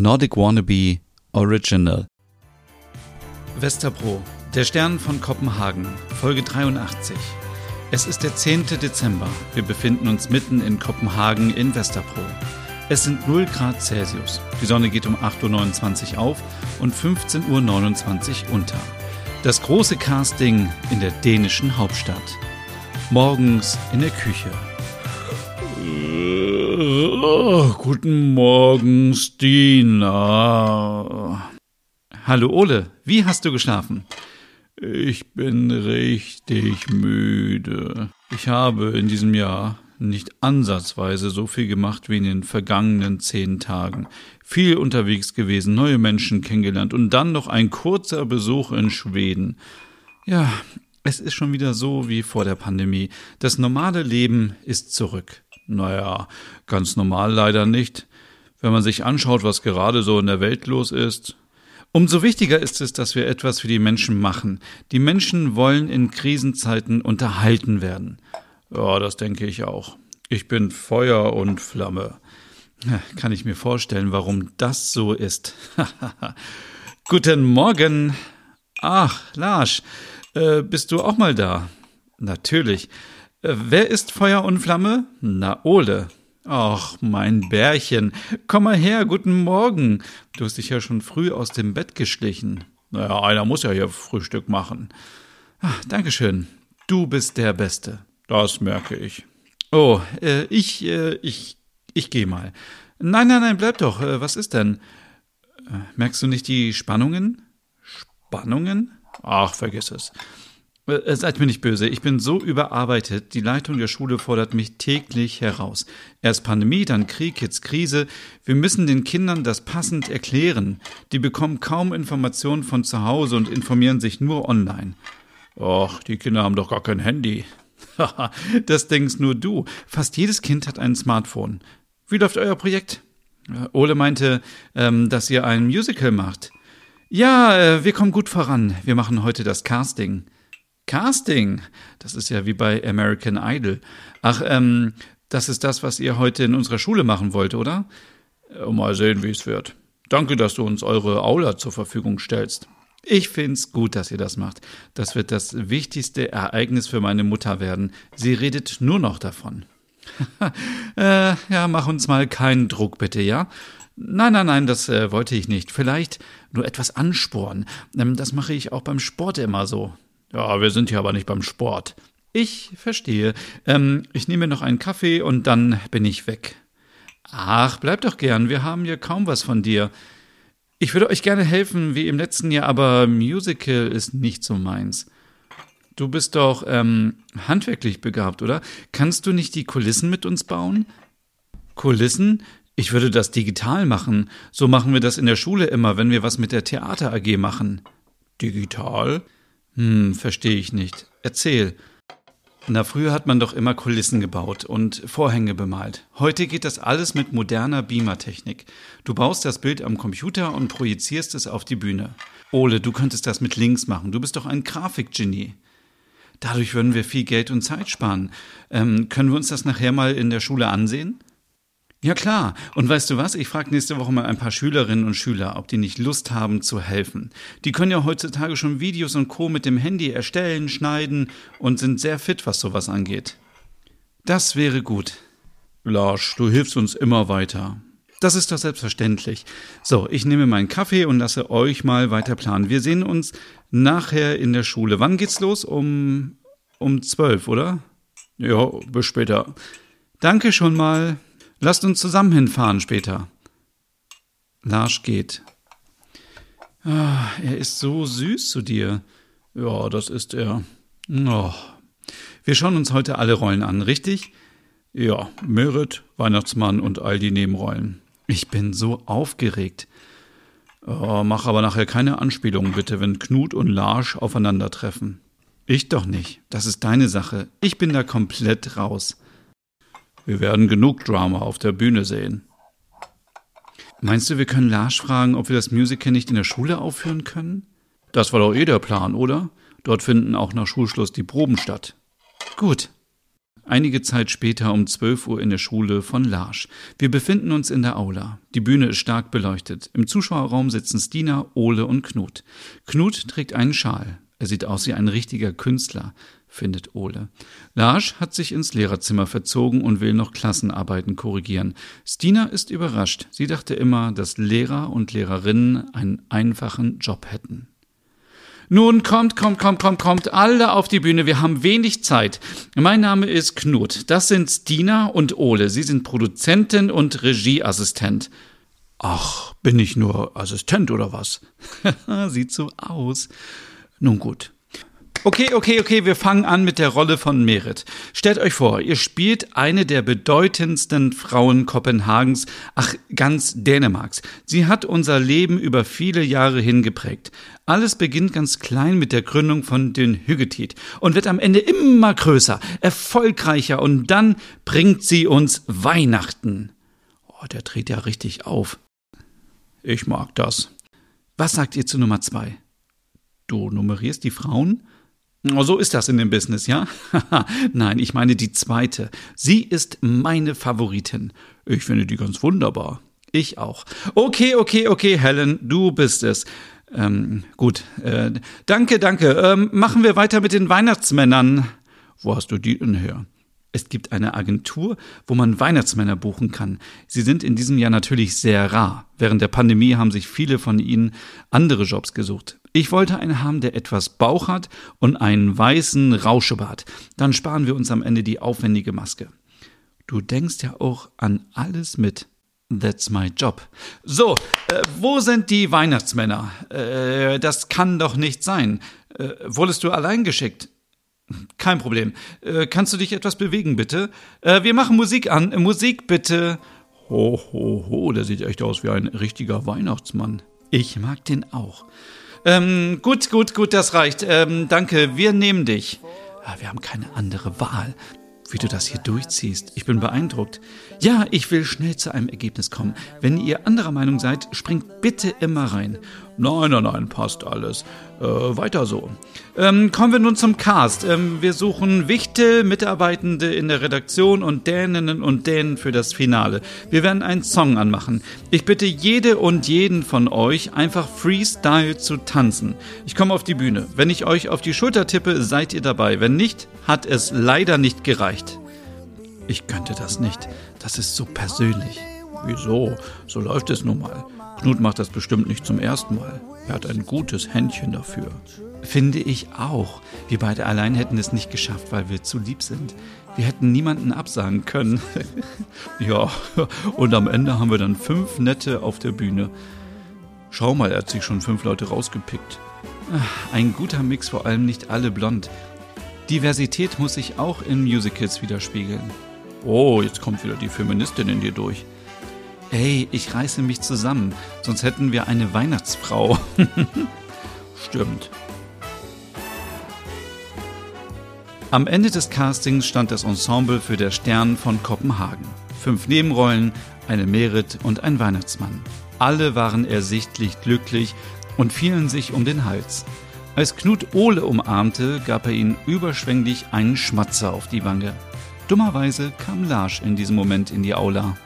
Nordic Wannabe Original. Westerbro, der Stern von Kopenhagen, Folge 83. Es ist der 10. Dezember. Wir befinden uns mitten in Kopenhagen in Westerbro. Es sind 0 Grad Celsius. Die Sonne geht um 8.29 Uhr auf und 15.29 Uhr unter. Das große Casting in der dänischen Hauptstadt. Morgens in der Küche. Oh, guten Morgen, Stina. Hallo Ole, wie hast du geschlafen? Ich bin richtig müde. Ich habe in diesem Jahr nicht ansatzweise so viel gemacht wie in den vergangenen zehn Tagen. Viel unterwegs gewesen, neue Menschen kennengelernt und dann noch ein kurzer Besuch in Schweden. Ja, es ist schon wieder so wie vor der Pandemie. Das normale Leben ist zurück. Naja, ganz normal leider nicht. Wenn man sich anschaut, was gerade so in der Welt los ist. Umso wichtiger ist es, dass wir etwas für die Menschen machen. Die Menschen wollen in Krisenzeiten unterhalten werden. Ja, das denke ich auch. Ich bin Feuer und Flamme. Kann ich mir vorstellen, warum das so ist. Guten Morgen. Ach, Lars, äh, bist du auch mal da? Natürlich. Äh, wer ist Feuer und Flamme? Na, Ole. Ach, mein Bärchen. Komm mal her, guten Morgen. Du hast dich ja schon früh aus dem Bett geschlichen. Naja, einer muss ja hier Frühstück machen. Ach, Dankeschön. Du bist der Beste. Das merke ich. Oh, äh, ich, äh, ich, ich geh mal. Nein, nein, nein, bleib doch. Äh, was ist denn? Äh, merkst du nicht die Spannungen? Spannungen? Ach, vergiss es. Äh, seid mir nicht böse, ich bin so überarbeitet, die Leitung der Schule fordert mich täglich heraus. Erst Pandemie, dann Krieg, jetzt Krise. Wir müssen den Kindern das passend erklären. Die bekommen kaum Informationen von zu Hause und informieren sich nur online. Och, die Kinder haben doch gar kein Handy. Haha, das denkst nur du. Fast jedes Kind hat ein Smartphone. Wie läuft euer Projekt? Äh, Ole meinte, ähm, dass ihr ein Musical macht. Ja, äh, wir kommen gut voran. Wir machen heute das Casting. Casting. Das ist ja wie bei American Idol. Ach, ähm, das ist das, was ihr heute in unserer Schule machen wollt, oder? Äh, mal sehen, wie es wird. Danke, dass du uns eure Aula zur Verfügung stellst. Ich find's gut, dass ihr das macht. Das wird das wichtigste Ereignis für meine Mutter werden. Sie redet nur noch davon. äh, ja, mach uns mal keinen Druck, bitte, ja? Nein, nein, nein, das äh, wollte ich nicht. Vielleicht nur etwas ansporen. Ähm, das mache ich auch beim Sport immer so. Ja, wir sind hier aber nicht beim Sport. Ich verstehe. Ähm, ich nehme noch einen Kaffee und dann bin ich weg. Ach, bleib doch gern, wir haben hier kaum was von dir. Ich würde euch gerne helfen, wie im letzten Jahr, aber Musical ist nicht so meins. Du bist doch ähm, handwerklich begabt, oder? Kannst du nicht die Kulissen mit uns bauen? Kulissen? Ich würde das digital machen. So machen wir das in der Schule immer, wenn wir was mit der Theater AG machen. Digital? Hm, verstehe ich nicht. Erzähl. Na, früher hat man doch immer Kulissen gebaut und Vorhänge bemalt. Heute geht das alles mit moderner Beamer-Technik. Du baust das Bild am Computer und projizierst es auf die Bühne. Ole, du könntest das mit Links machen. Du bist doch ein Grafikgenie. Dadurch würden wir viel Geld und Zeit sparen. Ähm, können wir uns das nachher mal in der Schule ansehen? Ja klar. Und weißt du was? Ich frage nächste Woche mal ein paar Schülerinnen und Schüler, ob die nicht Lust haben zu helfen. Die können ja heutzutage schon Videos und Co. mit dem Handy erstellen, schneiden und sind sehr fit, was sowas angeht. Das wäre gut. Lars, du hilfst uns immer weiter. Das ist doch selbstverständlich. So, ich nehme meinen Kaffee und lasse euch mal weiter planen. Wir sehen uns nachher in der Schule. Wann geht's los? Um um zwölf, oder? Ja, bis später. Danke schon mal. Lasst uns zusammen hinfahren später. Lars geht. Ah, er ist so süß zu dir. Ja, das ist er. Oh. Wir schauen uns heute alle Rollen an, richtig? Ja, Merit, Weihnachtsmann und all die Nebenrollen. Ich bin so aufgeregt. Oh, mach aber nachher keine Anspielungen bitte, wenn Knut und Larsch aufeinandertreffen. Ich doch nicht. Das ist deine Sache. Ich bin da komplett raus. Wir werden genug Drama auf der Bühne sehen. Meinst du, wir können Lars fragen, ob wir das Musical nicht in der Schule aufführen können? Das war doch eh der Plan, oder? Dort finden auch nach Schulschluss die Proben statt. Gut. Einige Zeit später um 12 Uhr in der Schule von Larsch. Wir befinden uns in der Aula. Die Bühne ist stark beleuchtet. Im Zuschauerraum sitzen Stina, Ole und Knut. Knut trägt einen Schal. Er sieht aus wie ein richtiger Künstler, findet Ole. Larsch hat sich ins Lehrerzimmer verzogen und will noch Klassenarbeiten korrigieren. Stina ist überrascht. Sie dachte immer, dass Lehrer und Lehrerinnen einen einfachen Job hätten. Nun kommt, kommt, kommt, kommt, kommt alle auf die Bühne. Wir haben wenig Zeit. Mein Name ist Knut. Das sind Stina und Ole. Sie sind Produzentin und Regieassistent. Ach, bin ich nur Assistent oder was? Sieht so aus. Nun gut. Okay, okay, okay, wir fangen an mit der Rolle von Merit. Stellt euch vor, ihr spielt eine der bedeutendsten Frauen Kopenhagens, ach, ganz Dänemarks. Sie hat unser Leben über viele Jahre hingeprägt. Alles beginnt ganz klein mit der Gründung von den Hüggetit und wird am Ende immer größer, erfolgreicher und dann bringt sie uns Weihnachten. Oh, der dreht ja richtig auf. Ich mag das. Was sagt ihr zu Nummer zwei? Du nummerierst die Frauen? So ist das in dem Business, ja? Nein, ich meine die zweite. Sie ist meine Favoritin. Ich finde die ganz wunderbar. Ich auch. Okay, okay, okay, Helen, du bist es. Ähm, gut. Äh, danke, danke. Ähm, machen wir weiter mit den Weihnachtsmännern. Wo hast du die denn her? Es gibt eine Agentur, wo man Weihnachtsmänner buchen kann. Sie sind in diesem Jahr natürlich sehr rar. Während der Pandemie haben sich viele von ihnen andere Jobs gesucht. Ich wollte einen haben, der etwas Bauch hat und einen weißen Rauschebart. Dann sparen wir uns am Ende die aufwendige Maske. Du denkst ja auch an alles mit. That's my job. So, äh, wo sind die Weihnachtsmänner? Äh, das kann doch nicht sein. Äh, wurdest du allein geschickt? Kein Problem. Äh, kannst du dich etwas bewegen, bitte? Äh, wir machen Musik an. Musik, bitte. Ho, ho, ho, der sieht echt aus wie ein richtiger Weihnachtsmann. Ich mag den auch. Ähm, gut, gut, gut, das reicht. Ähm, danke, wir nehmen dich. Ah, wir haben keine andere Wahl. Wie du das hier durchziehst. Ich bin beeindruckt. Ja, ich will schnell zu einem Ergebnis kommen. Wenn ihr anderer Meinung seid, springt bitte immer rein. Nein, nein, nein, passt alles. Äh, weiter so. Ähm, kommen wir nun zum Cast. Ähm, wir suchen Wichtel, Mitarbeitende in der Redaktion und Däninnen und Dänen für das Finale. Wir werden einen Song anmachen. Ich bitte jede und jeden von euch, einfach Freestyle zu tanzen. Ich komme auf die Bühne. Wenn ich euch auf die Schulter tippe, seid ihr dabei. Wenn nicht, hat es leider nicht gereicht. Ich könnte das nicht. Das ist so persönlich. Wieso? So läuft es nun mal. Knut macht das bestimmt nicht zum ersten Mal. Er hat ein gutes Händchen dafür. Finde ich auch. Wir beide allein hätten es nicht geschafft, weil wir zu lieb sind. Wir hätten niemanden absagen können. ja, und am Ende haben wir dann fünf Nette auf der Bühne. Schau mal, er hat sich schon fünf Leute rausgepickt. Ein guter Mix, vor allem nicht alle blond. Diversität muss sich auch in Musicals widerspiegeln. Oh, jetzt kommt wieder die Feministin in dir durch. Ey, ich reiße mich zusammen, sonst hätten wir eine Weihnachtsfrau. Stimmt. Am Ende des Castings stand das Ensemble für der Stern von Kopenhagen. Fünf Nebenrollen, eine Merit und ein Weihnachtsmann. Alle waren ersichtlich glücklich und fielen sich um den Hals. Als Knut Ole umarmte, gab er ihnen überschwänglich einen Schmatzer auf die Wange. Dummerweise kam Larsch in diesem Moment in die Aula.